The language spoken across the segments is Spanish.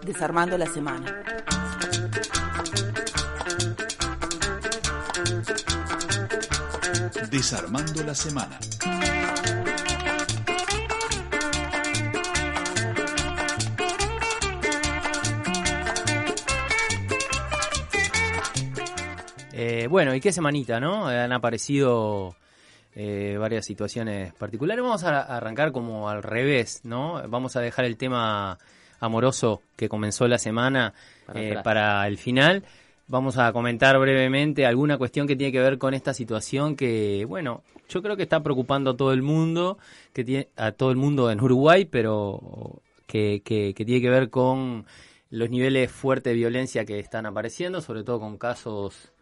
Desarmando la semana. Desarmando la semana. Eh, bueno, ¿y qué semanita, no? Han aparecido eh, varias situaciones particulares. Vamos a arrancar como al revés, ¿no? Vamos a dejar el tema amoroso que comenzó la semana para, eh, el final. Vamos a comentar brevemente alguna cuestión que tiene que ver con esta situación que, bueno, yo creo que está preocupando a todo el mundo, que tiene, a todo el mundo en Uruguay, pero que, que, que tiene que ver con los niveles fuertes de violencia que están apareciendo, sobre todo con casos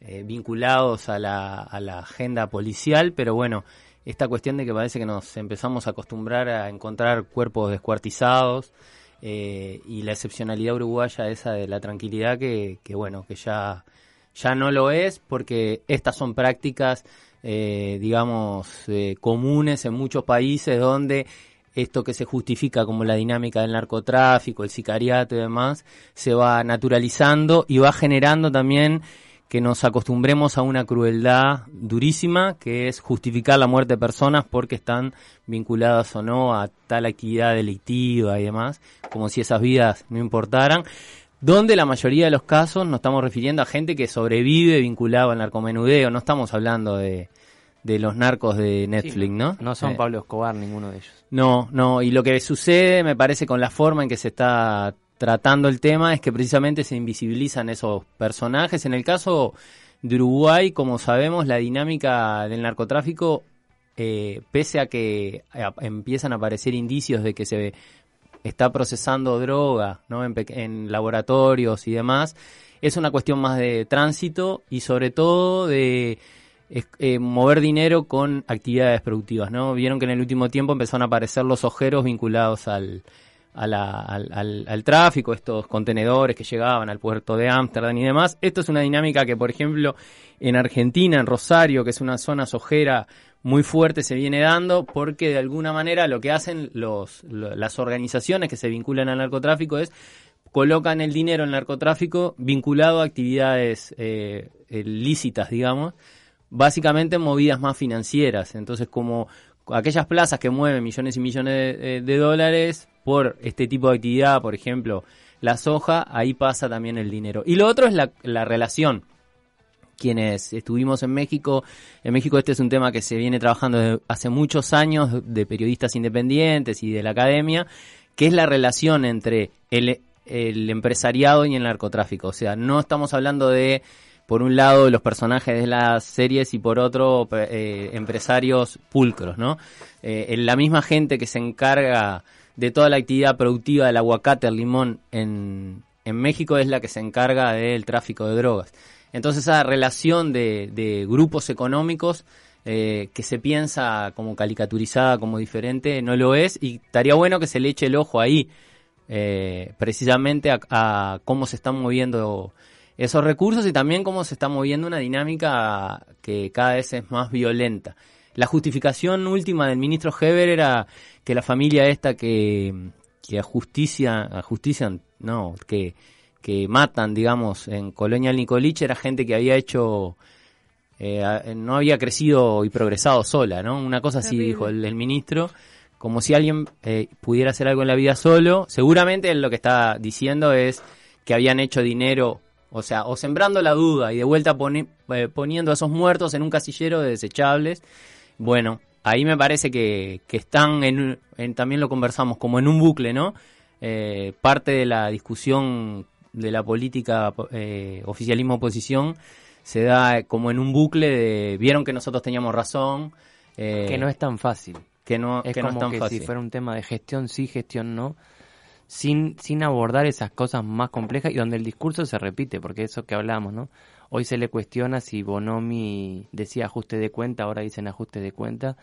eh, vinculados a la, a la agenda policial, pero bueno, esta cuestión de que parece que nos empezamos a acostumbrar a encontrar cuerpos descuartizados eh, y la excepcionalidad uruguaya esa de la tranquilidad que, bueno, que ya, ya no lo es porque estas son prácticas, eh, digamos, comunes en muchos países donde esto que se justifica como la dinámica del narcotráfico, el sicariato y demás, se va naturalizando y va generando también que nos acostumbremos a una crueldad durísima, que es justificar la muerte de personas porque están vinculadas o no a tal actividad delictiva y demás, como si esas vidas no importaran, donde la mayoría de los casos nos estamos refiriendo a gente que sobrevive vinculado al narcomenudeo, no estamos hablando de, de los narcos de Netflix, ¿no? No son eh, Pablo Escobar ninguno de ellos. No, no, y lo que sucede me parece con la forma en que se está tratando el tema es que precisamente se invisibilizan esos personajes. En el caso de Uruguay, como sabemos, la dinámica del narcotráfico, eh, pese a que empiezan a aparecer indicios de que se está procesando droga ¿no? en, laboratorios y demás, es una cuestión más de tránsito y sobre todo de eh, mover dinero con actividades productivas. ¿no? Vieron que en el último tiempo empezaron a aparecer los ojeros vinculados al, al, al, tráfico, estos contenedores que llegaban al puerto de Ámsterdam y demás. Esto es una dinámica que, por ejemplo, en Argentina, en Rosario, que es una zona sojera muy fuerte, se viene dando porque de alguna manera lo que hacen los, las organizaciones que se vinculan al narcotráfico es colocan el dinero en narcotráfico vinculado a actividades eh, lícitas, digamos, básicamente movidas más financieras. Entonces, como aquellas plazas que mueven millones y millones de dólares, por este tipo de actividad, por ejemplo, la soja, ahí pasa también el dinero. Y lo otro es la, la relación. Quienes estuvimos en México, en México este es un tema que se viene trabajando hace muchos años de periodistas independientes y de la academia, que es la relación entre el, el empresariado y el narcotráfico. O sea, no estamos hablando de por un lado los personajes de las series y por otro eh, empresarios pulcros, ¿no? Eh, la misma gente que se encarga de toda la actividad productiva del aguacate, el limón en, México es la que se encarga del tráfico de drogas. Entonces esa relación de, grupos económicos eh, que se piensa como caricaturizada, como diferente, no lo es y estaría bueno que se le eche el ojo ahí, eh, precisamente a, cómo se están moviendo esos recursos y también cómo se está moviendo una dinámica que cada vez es más violenta. La justificación última del ministro Heber era que la familia esta que, que a justicia, a justicia, no, que, que matan, digamos, en Colonia Nicolich era gente que había hecho, eh, no había crecido y progresado sola, ¿no? Una cosa así dijo el, ministro, como si alguien eh, pudiera hacer algo en la vida solo. Seguramente lo que está diciendo es que habían hecho dinero, o sea, o sembrando la duda y de vuelta eh, poniendo a esos muertos en un casillero de desechables bueno, ahí me parece que, que están, en, también lo conversamos, como en un bucle, ¿no? Eh, parte de la discusión de la política eh, oficialismo-oposición se da como en un bucle de, vieron que nosotros teníamos razón. Eh, que no es tan fácil. Que no es que como no es tan que fácil. si fuera un tema de gestión sí, gestión no, sin, sin abordar esas cosas más complejas y donde el discurso se repite, porque eso que hablamos, ¿no? Hoy se le cuestiona si Bonomi decía ajuste de cuenta, ahora dicen ajuste de cuenta,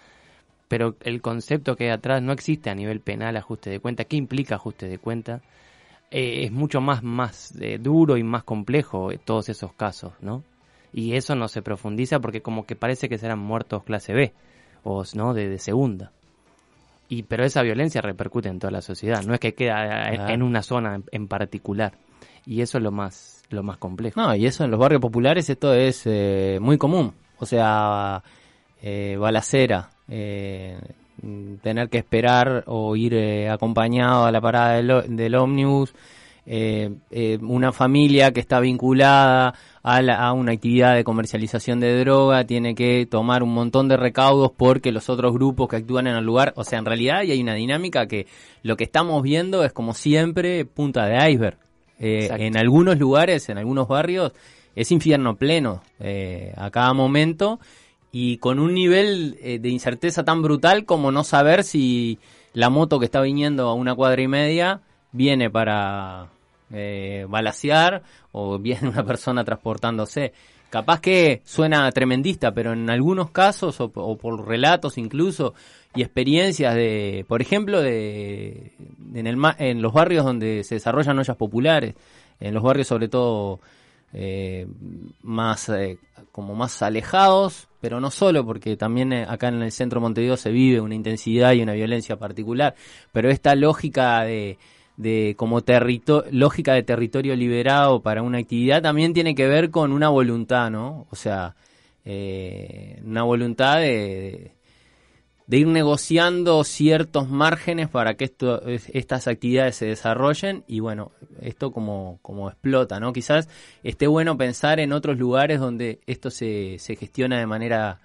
pero el concepto que hay atrás no existe a nivel penal ajuste de cuenta. ¿Qué implica ajuste de cuenta? Eh, es mucho más, más eh, duro y más complejo eh, todos esos casos, ¿no? Y eso no se profundiza porque como que parece que serán muertos clase B, o no, de segunda. Y, pero esa violencia repercute en toda la sociedad, no es que queda en, Claro. en una zona en, en particular. Y eso es lo más, lo más complejo. No, y eso en los barrios populares esto es eh, muy común. O sea, eh, balacera, eh, tener que esperar o ir eh, acompañado a la parada del, del ómnibus, eh, eh, una familia que está vinculada a, la- a una actividad de comercialización de droga tiene que tomar un montón de recaudos porque los otros grupos que actúan en el lugar, o sea, en realidad hay una dinámica que lo que estamos viendo es como siempre punta de iceberg. Eh, en algunos lugares, en algunos barrios, es infierno pleno a cada momento y con un nivel de incerteza tan brutal como no saber si la moto que está viniendo a una cuadra y media viene para eh, balasear o viene una persona transportándose. Capaz que suena tremendista, pero en algunos casos, o, o por relatos incluso, y experiencias de, por ejemplo, de en, el, en los barrios donde se desarrollan ollas populares, en los barrios sobre todo eh, más eh, como más alejados, pero no solo porque también eh, acá en el centro de Montevideo se vive una intensidad y una violencia particular, pero esta lógica de de como lógica de territorio liberado para una actividad también tiene que ver con una voluntad, ¿no? O sea, eh, una voluntad de, de ir negociando ciertos márgenes para que esto, es- estas actividades se desarrollen y bueno, esto como, como explota, ¿no? Quizás esté bueno pensar en otros lugares donde esto se, se gestiona de manera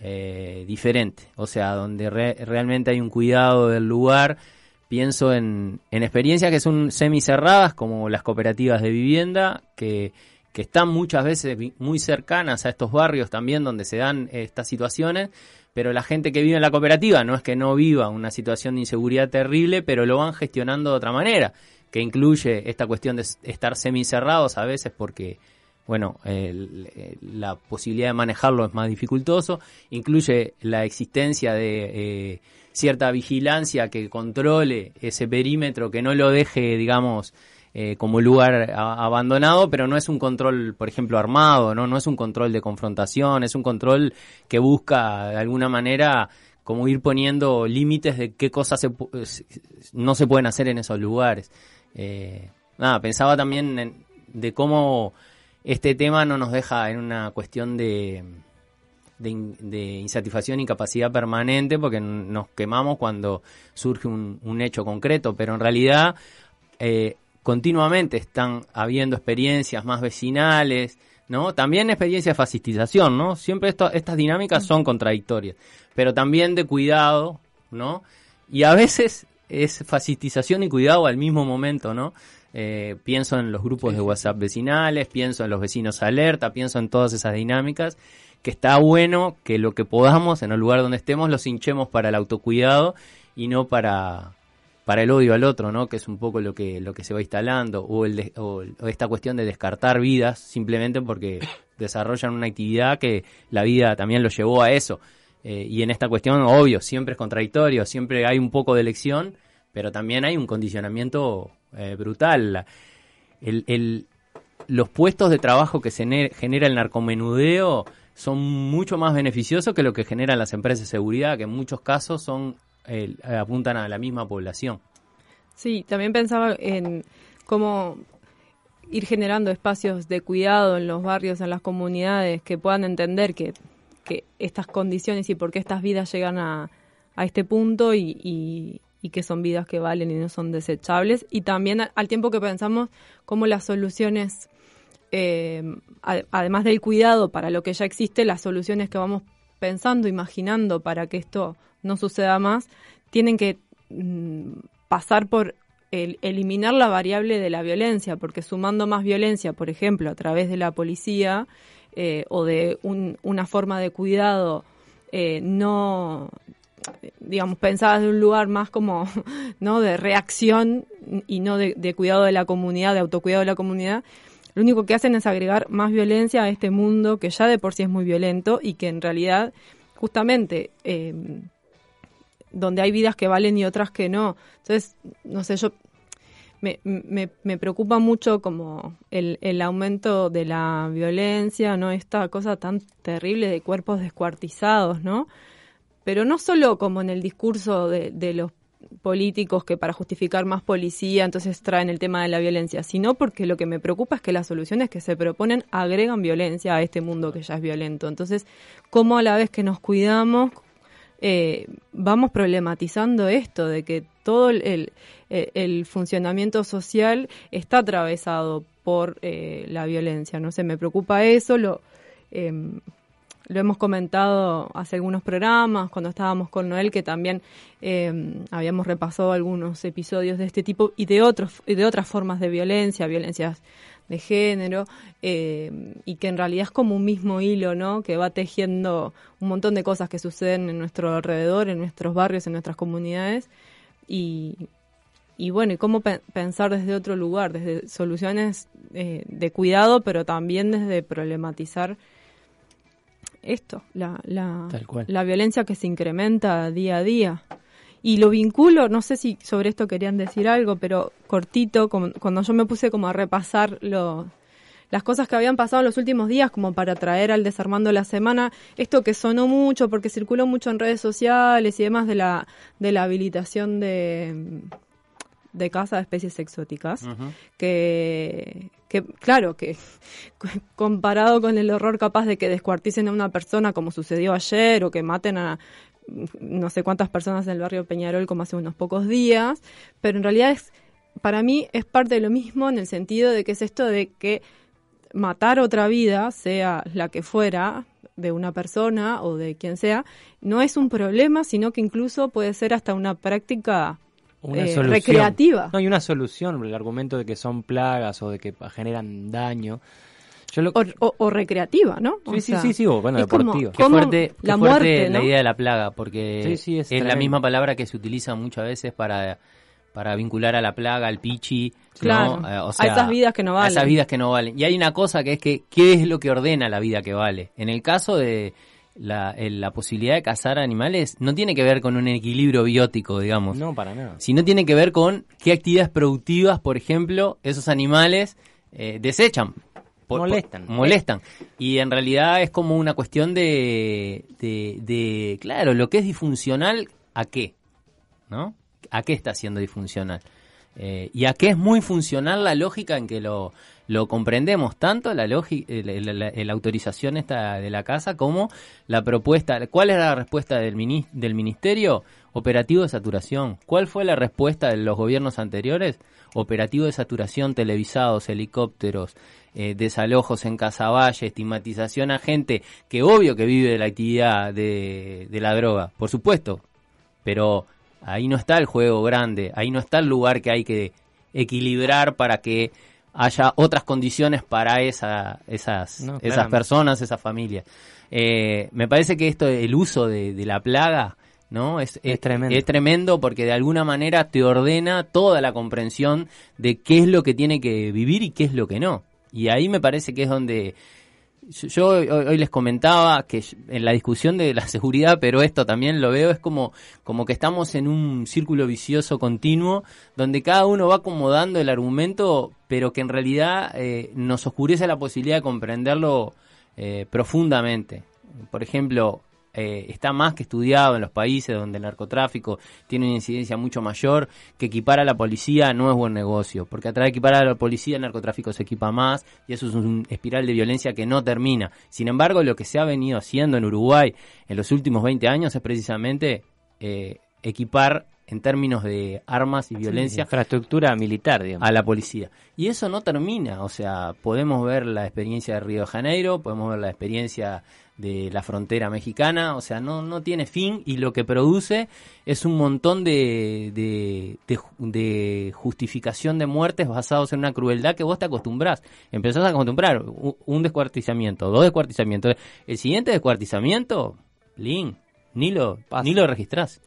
eh, diferente, o sea, donde re- realmente hay un cuidado del lugar. Pienso en, en experiencias que son semicerradas, como las cooperativas de vivienda, que, que están muchas veces muy cercanas a estos barrios también donde se dan estas situaciones, pero la gente que vive en la cooperativa no es que no viva una situación de inseguridad terrible, pero lo van gestionando de otra manera, que incluye esta cuestión de estar semicerrados a veces porque, bueno, la posibilidad de manejarlo es más dificultoso, incluye la existencia de eh, cierta vigilancia que controle ese perímetro, que no lo deje, digamos, eh, como lugar abandonado, pero no es un control, por ejemplo, armado, ¿no? No es un control de confrontación, es un control que busca de alguna manera como ir poniendo límites de qué cosas se no se pueden hacer en esos lugares. Eh, nada, pensaba también en- de cómo este tema no nos deja en una cuestión de, de, de insatisfacción y incapacidad permanente porque nos quemamos cuando surge un, un hecho concreto, pero en realidad eh, continuamente están habiendo experiencias más vecinales, ¿no? También experiencias de fascistización, ¿no? Siempre esto- estas dinámicas son contradictorias, pero también de cuidado, ¿no? Y a veces es fascistización y cuidado al mismo momento, ¿no? Eh, pienso en los grupos de WhatsApp vecinales, pienso en los vecinos alerta, pienso en todas esas dinámicas, que está bueno que lo que podamos en el lugar donde estemos los hinchemos para el autocuidado y no para, para el odio al otro, ¿no? Que es un poco lo que, lo que se va instalando, o, el de- o, o esta cuestión de descartar vidas simplemente porque desarrollan una actividad que la vida también lo llevó a eso. Eh, y en esta cuestión, obvio, siempre es contradictorio, siempre hay un poco de elección, pero también hay un condicionamiento eh, brutal. Los puestos de trabajo que se ne- genera el narcomenudeo son mucho más beneficiosos que lo que generan las empresas de seguridad, que en muchos casos son eh, apuntan a la misma población. Sí, también pensaba en cómo ir generando espacios de cuidado en los barrios, en las comunidades, que puedan entender que, estas condiciones y por qué estas vidas llegan a, este punto y- y que son vidas que valen y no son desechables. Y también al tiempo que pensamos cómo las soluciones, eh, además del cuidado para lo que ya existe, las soluciones que vamos pensando, imaginando para que esto no suceda más, tienen que mm, pasar por el- eliminar la variable de la violencia, porque sumando más violencia, por ejemplo, a través de la policía eh, o de un- una forma de cuidado eh, no, digamos, pensada de un lugar más como, ¿no? De reacción y no de, cuidado de la comunidad, de autocuidado de la comunidad, lo único que hacen es agregar más violencia a este mundo que ya de por sí es muy violento y que en realidad, justamente, eh, donde hay vidas que valen y otras que no. Entonces, no sé, yo me, me, me preocupa mucho como el, el aumento de la violencia, ¿no? Esta cosa tan terrible de cuerpos descuartizados, ¿no? Pero no solo como en el discurso de, de los políticos que para justificar más policía entonces traen el tema de la violencia, sino porque lo que me preocupa es que las soluciones que se proponen agregan violencia a este mundo que ya es violento. Entonces, ¿cómo a la vez que nos cuidamos, eh, vamos problematizando esto de que todo el, el, funcionamiento social está atravesado por eh, la violencia? No sé, me preocupa eso, lo... Eh, lo hemos comentado hace algunos programas, cuando estábamos con Noel, que también eh, habíamos repasado algunos episodios de este tipo y de, otros, de otras formas de violencia, violencias de género, eh, y que en realidad es como un mismo hilo, ¿no? Que va tejiendo un montón de cosas que suceden en nuestro alrededor, en nuestros barrios, en nuestras comunidades, y, y bueno, y cómo pensar desde otro lugar, desde soluciones eh, de cuidado, pero también desde problematizar esto, la, la, la violencia que se incrementa día a día. Y lo vinculo, no sé si sobre esto querían decir algo, pero cortito, cuando yo me puse como a repasar lo, las cosas que habían pasado en los últimos días, como para traer al Desarmando la Semana, esto que sonó mucho, porque circuló mucho en redes sociales y demás de la, de la habilitación de, de caza de especies exóticas, que, que, claro, que comparado con el horror capaz de que descuarticen a una persona como sucedió ayer o que maten a no sé cuántas personas en el barrio Peñarol como hace unos pocos días, pero en realidad es, para mí es parte de lo mismo en el sentido de que es esto de que matar otra vida, sea la que fuera, de una persona o de quien sea, no es un problema, sino que incluso puede ser hasta una práctica una eh, recreativa. No, hay una solución, el argumento de que son plagas o de que generan daño. o, recreativa, ¿no? Sí, sí, sí, sí, bueno, deportiva. Qué fuerte, la, muerte, la idea de la plaga, porque es, la misma palabra que se utiliza muchas veces para, para vincular a la plaga, al pichi, claro, eh, a esas vidas que no valen. A esas vidas que no valen. Y hay una cosa que es que, ¿qué es lo que ordena la vida que vale? En el caso de la, la, posibilidad de cazar animales no tiene que ver con un equilibrio biótico, digamos. No, para nada. Sino tiene que ver con qué actividades productivas, por ejemplo, esos animales eh, desechan. molestan. molestan. Y en realidad es como una cuestión de, de, de, claro, lo que es disfuncional, ¿a qué? ¿No? ¿A qué está siendo disfuncional? Eh, y a qué es muy funcional la lógica en que lo, lo comprendemos tanto la, lógica, la, autorización esta de la casa como la propuesta. ¿Cuál es la respuesta del, del ministerio? Operativo de saturación. ¿Cuál fue la respuesta de los gobiernos anteriores? Operativo de saturación, televisados, helicópteros, eh, desalojos en Casaballe, estigmatización a gente que obvio que vive de la actividad de, de la droga, por supuesto, pero ahí no está el juego grande, ahí no está el lugar que hay que equilibrar para que haya otras condiciones para esa, esas, esas personas, esas familias. Eh, me parece que esto, el uso de, la plaga, ¿no? Es, es, tremendo. es tremendo porque de alguna manera te ordena toda la comprensión de qué es lo que tiene que vivir y qué es lo que no. Y ahí me parece que es donde yo hoy, les comentaba que en la discusión de la seguridad, pero esto también lo veo, es como, como que estamos en un círculo vicioso continuo donde cada uno va acomodando el argumento, pero que en realidad eh, nos oscurece la posibilidad de comprenderlo eh, profundamente. Por ejemplo, eh, está más que estudiado en los países donde el narcotráfico tiene una incidencia mucho mayor, que equipar a la policía no es buen negocio, porque a través de equipar a la policía el narcotráfico se equipa más y eso es un espiral de violencia que no termina. Sin embargo, lo que se ha venido haciendo en Uruguay en los últimos 20 años es precisamente eh, equipar en términos de armas y violencia. infraestructura militar, digamos. A la policía. Y eso no termina, o sea, podemos ver la experiencia de Río de Janeiro, podemos ver la experiencia de la frontera mexicana, o sea, no, no tiene fin y lo que produce es un montón de, de, de, justificación de muertes basados en una crueldad que vos te acostumbrás. Empezás a acostumbrar un descuartizamiento, dos descuartizamientos. El siguiente descuartizamiento, Lin, ni lo, ni lo registrás.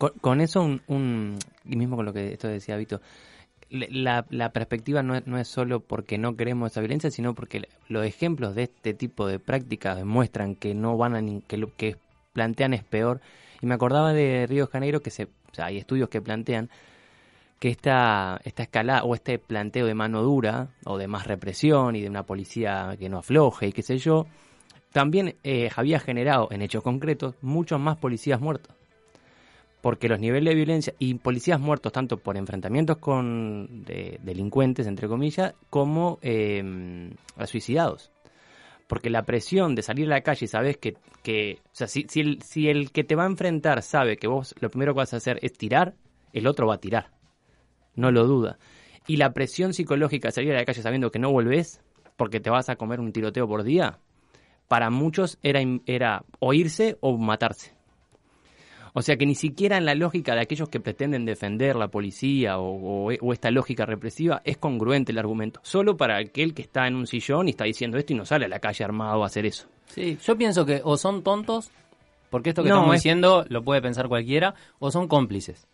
Con, eso, un, y mismo con lo que esto decía Vito, la, la perspectiva no es, no es solo porque no queremos esa violencia, sino porque los ejemplos de este tipo de prácticas demuestran que no van a que lo que plantean es peor. Y me acordaba de Río de Janeiro que se, hay estudios que plantean que esta, esta escalada o este planteo de mano dura o de más represión y de una policía que no afloje y qué sé yo, también eh, había generado en hechos concretos muchos más policías muertos. Porque los niveles de violencia y policías muertos tanto por enfrentamientos con delincuentes, entre comillas, como eh, suicidados. Porque la presión de salir a la calle y sabes que, que o sea, si, si, el, si el que te va a enfrentar sabe que vos lo primero que vas a hacer es tirar, el otro va a tirar. No lo duda. Y la presión psicológica de salir a la calle sabiendo que no volvés porque te vas a comer un tiroteo por día, para muchos era, era o irse o matarse. O sea que ni siquiera en la lógica de aquellos que pretenden defender la policía o, esta lógica represiva es congruente el argumento. Solo para aquel que está en un sillón y está diciendo esto y no sale a la calle armado a hacer eso. Sí, yo pienso que o son tontos, porque esto que estamos diciendo lo puede pensar cualquiera, o son cómplices.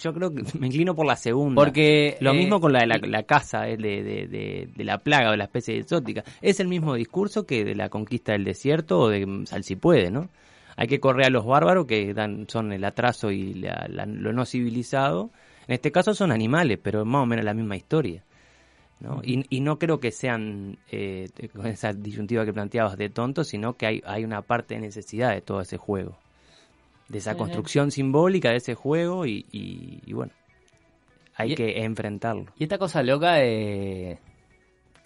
Yo creo que me inclino por la segunda. Porque lo mismo eh, con la de la, casa eh, de, de, de, la plaga o de la especie exótica. Es el mismo discurso que de la conquista del desierto o de Salsipuede, ¿no? Hay que correr a los bárbaros que dan, son el atraso y lo no civilizado. En este caso son animales, pero más o menos la misma historia. ¿no? Y, y, no creo que sean, eh, con esa disyuntiva que planteabas, de tontos, sino que hay, hay una parte de necesidad de todo ese juego de esa construcción simbólica de ese juego y, bueno, hay que enfrentarlo. Y esta cosa loca de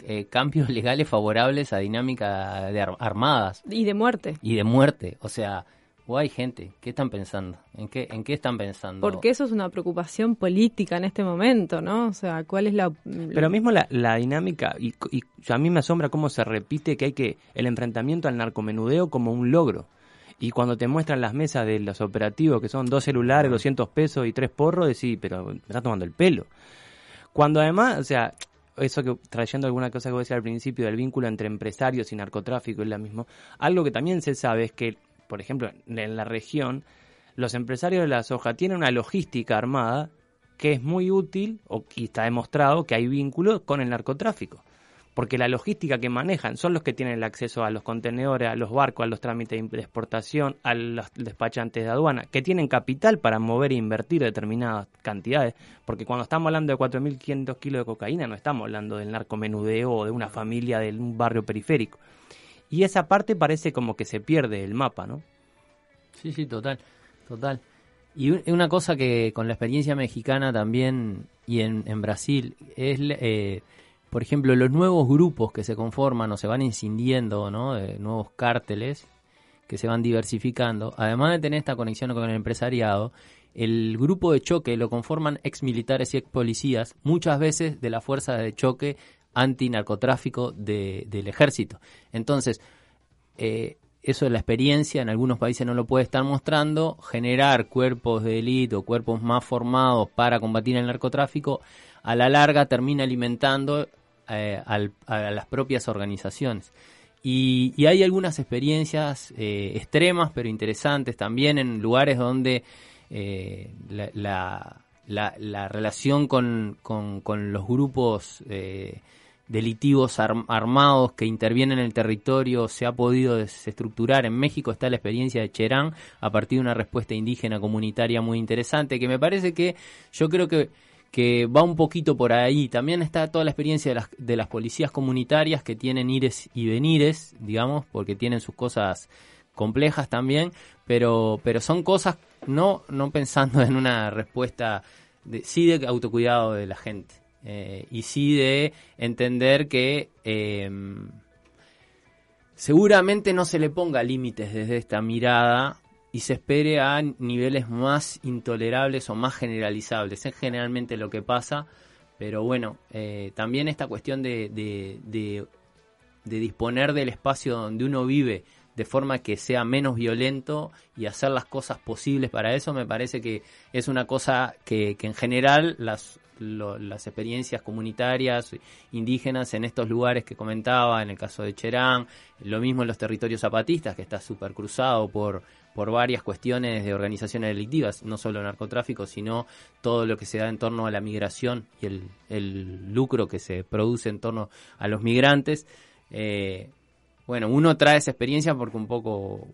eh, cambios legales favorables a dinámica de armadas. Y de muerte. Y de muerte, o sea... O hay gente, ¿qué están pensando? ¿En qué, ¿En qué están pensando? Porque eso es una preocupación política en este momento, ¿no? O sea, ¿cuál es la...? Pero mismo la, dinámica, y, y, a mí me asombra cómo se repite que hay que el enfrentamiento al narcomenudeo como un logro. Y cuando te muestran las mesas de los operativos, que son dos celulares, 200 pesos y tres porros, decís, pero me está tomando el pelo. Cuando además, o sea, eso que trayendo alguna cosa que decía al principio del vínculo entre empresarios y narcotráfico es la mismo, algo que también se sabe es que, por ejemplo, en la región, los empresarios de la soja tienen una logística armada que es muy útil, o, y está demostrado que hay vínculos con el narcotráfico porque la logística que manejan son los que tienen el acceso a los contenedores, a los barcos, a los trámites de exportación, a los despachantes de aduana, que tienen capital para mover e invertir determinadas cantidades, porque cuando estamos hablando de 4.500 kilos de cocaína no estamos hablando del narcomenudeo o de una familia de un barrio periférico. Y esa parte parece como que se pierde el mapa, ¿no? Sí, sí, total, total. Y una cosa que con la experiencia mexicana también y en, en Brasil es... Eh, por ejemplo, los nuevos grupos que se conforman o se van incidiendo, ¿no? De nuevos cárteles que se van diversificando, además de tener esta conexión con el empresariado, el grupo de choque lo conforman ex militares y ex policías, muchas veces de la fuerza de choque antinarcotráfico de, del ejército. Entonces, eh, eso es la experiencia, en algunos países no lo puede estar mostrando, generar cuerpos de élite o cuerpos más formados para combatir el narcotráfico a la larga termina alimentando eh, a las propias organizaciones. Y, hay algunas experiencias eh, extremas, pero interesantes también en lugares donde eh, la, relación con, los grupos delitivos armados que intervienen en el territorio se ha podido desestructurar. En México está la experiencia de Cherán a partir de una respuesta indígena comunitaria muy interesante, que me parece que yo creo que que va un poquito por ahí. También está toda la experiencia de las, de las policías comunitarias que tienen ires y venires, digamos, porque tienen sus cosas complejas también, pero, pero son cosas no, no pensando en una respuesta de, sí de autocuidado de la gente eh, y sí de entender que eh, seguramente no se le ponga límites desde esta mirada y se espere a niveles más intolerables o más generalizables. Es generalmente lo que pasa, pero bueno, eh, también esta cuestión de, de, de, disponer del espacio donde uno vive de forma que sea menos violento y hacer las cosas posibles para eso, me parece que es una cosa que, en general las, las experiencias comunitarias indígenas en estos lugares que comentaba, en el caso de Cherán, lo mismo en los territorios zapatistas, que está súper cruzado por por varias cuestiones de organizaciones delictivas, no solo narcotráfico, sino todo lo que se da en torno a la migración y el, lucro que se produce en torno a los migrantes. Eh, bueno, uno trae esa experiencia porque un poco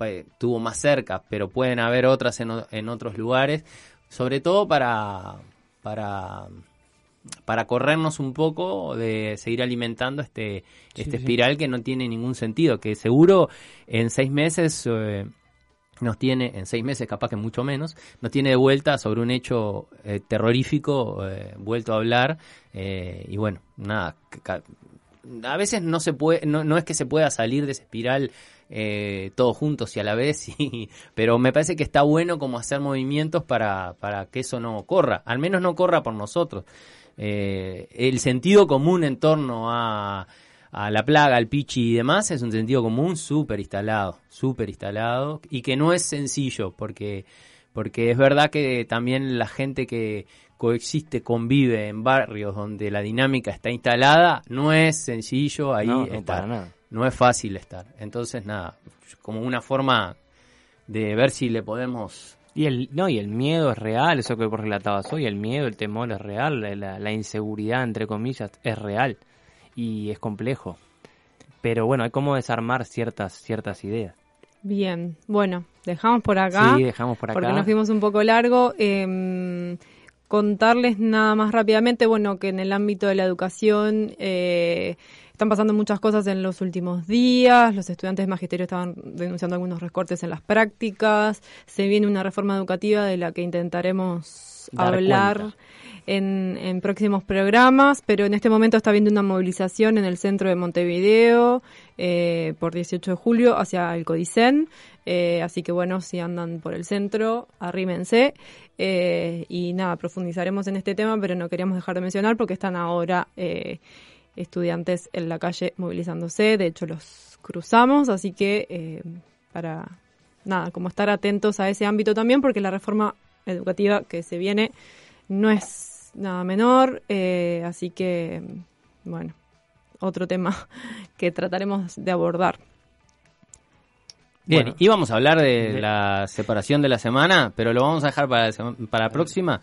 eh, tuvo más cerca, pero pueden haber otras en, en otros lugares, sobre todo para, para para corrernos un poco de seguir alimentando este, este sí. espiral que no tiene ningún sentido, que seguro en seis meses eh, nos tiene, en seis meses capaz que mucho menos, nos tiene de vuelta sobre un hecho eh, terrorífico, eh, vuelto a hablar, eh, y bueno, nada, a veces no se puede, no, no es que se pueda salir de esa espiral eh, todos juntos y a la vez, y- pero me parece que está bueno como hacer movimientos para, para que eso no corra, al menos no corra por nosotros. Eh, el sentido común en torno a, a la plaga, al pichi y demás es un sentido común súper instalado, súper instalado y que no es sencillo porque, porque es verdad que también la gente que coexiste, convive en barrios donde la dinámica está instalada, no es sencillo ahí No, no, estar. para nada. No es fácil estar. Entonces, nada, como una forma de ver si le podemos... Y el, no, y el miedo es real, eso que vos relatabas hoy, el miedo, el temor es real, la, la inseguridad, entre comillas, es real y es complejo. Pero bueno, hay como desarmar ciertas, ciertas ideas. Bien, bueno, dejamos por acá. Sí, dejamos por acá. Porque nos fuimos un poco largo. Eh, contarles nada más rápidamente, bueno, que en el ámbito de la educación eh, están pasando muchas cosas en los últimos días. Los estudiantes de magisterio estaban denunciando algunos recortes en las prácticas. Se viene una reforma educativa de la que intentaremos hablar. En, en próximos programas, pero en este momento está habiendo una movilización en el centro de Montevideo eh, por 18 de julio hacia el Codicen. Eh, así que bueno, si andan por el centro, arrímense. Eh, y nada, profundizaremos en este tema, pero no queríamos dejar de mencionar porque están ahora eh, estudiantes en la calle movilizándose. De hecho, los cruzamos, así que eh, para nada, como estar atentos a ese ámbito también, porque la reforma educativa que se viene no es nada menor, eh, así que bueno, otro tema que trataremos de abordar. Bien, Bueno. íbamos a hablar de, la separación de la semana, pero lo vamos a dejar para la, para la próxima,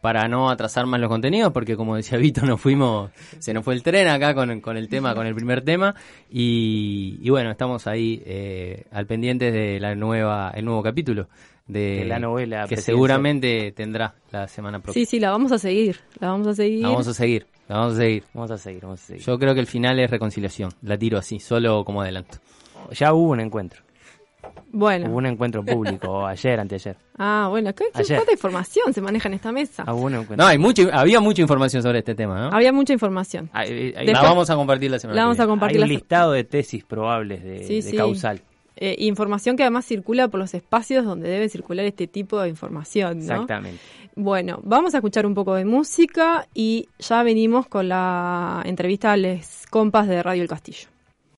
para no atrasar más los contenidos, porque como decía Vito, nos fuimos, se nos fue el tren acá con, con el tema, con el primer tema, y, y bueno, estamos ahí eh, al pendiente de la nueva, el nuevo capítulo de, De la novela que seguramente tendrá la semana próxima. Sí, sí, la vamos a seguir, la vamos a seguir. La vamos a seguir, la vamos a seguir. Vamos a seguir, vamos a seguir. Yo creo que el final es reconciliación, la tiro así, solo como adelanto. Ya hubo un encuentro. Bueno, Hubo un encuentro público ayer, anteayer. ah, bueno, ¿qué, qué información se maneja en esta mesa? Hubo un encuentro. No, hay mucha, había mucha información sobre este tema, ¿no? Había mucha información. Hay, hay- hay- La vamos a compartir la semana La vamos a compartir hay la un listado de tesis probables de, Sí, de sí. causal. eh, información que además circula por los espacios donde debe circular este tipo de información, ¿no? Exactamente. Bueno, vamos a escuchar un poco de música y ya venimos con la entrevista a les compas de Radio El Castillo.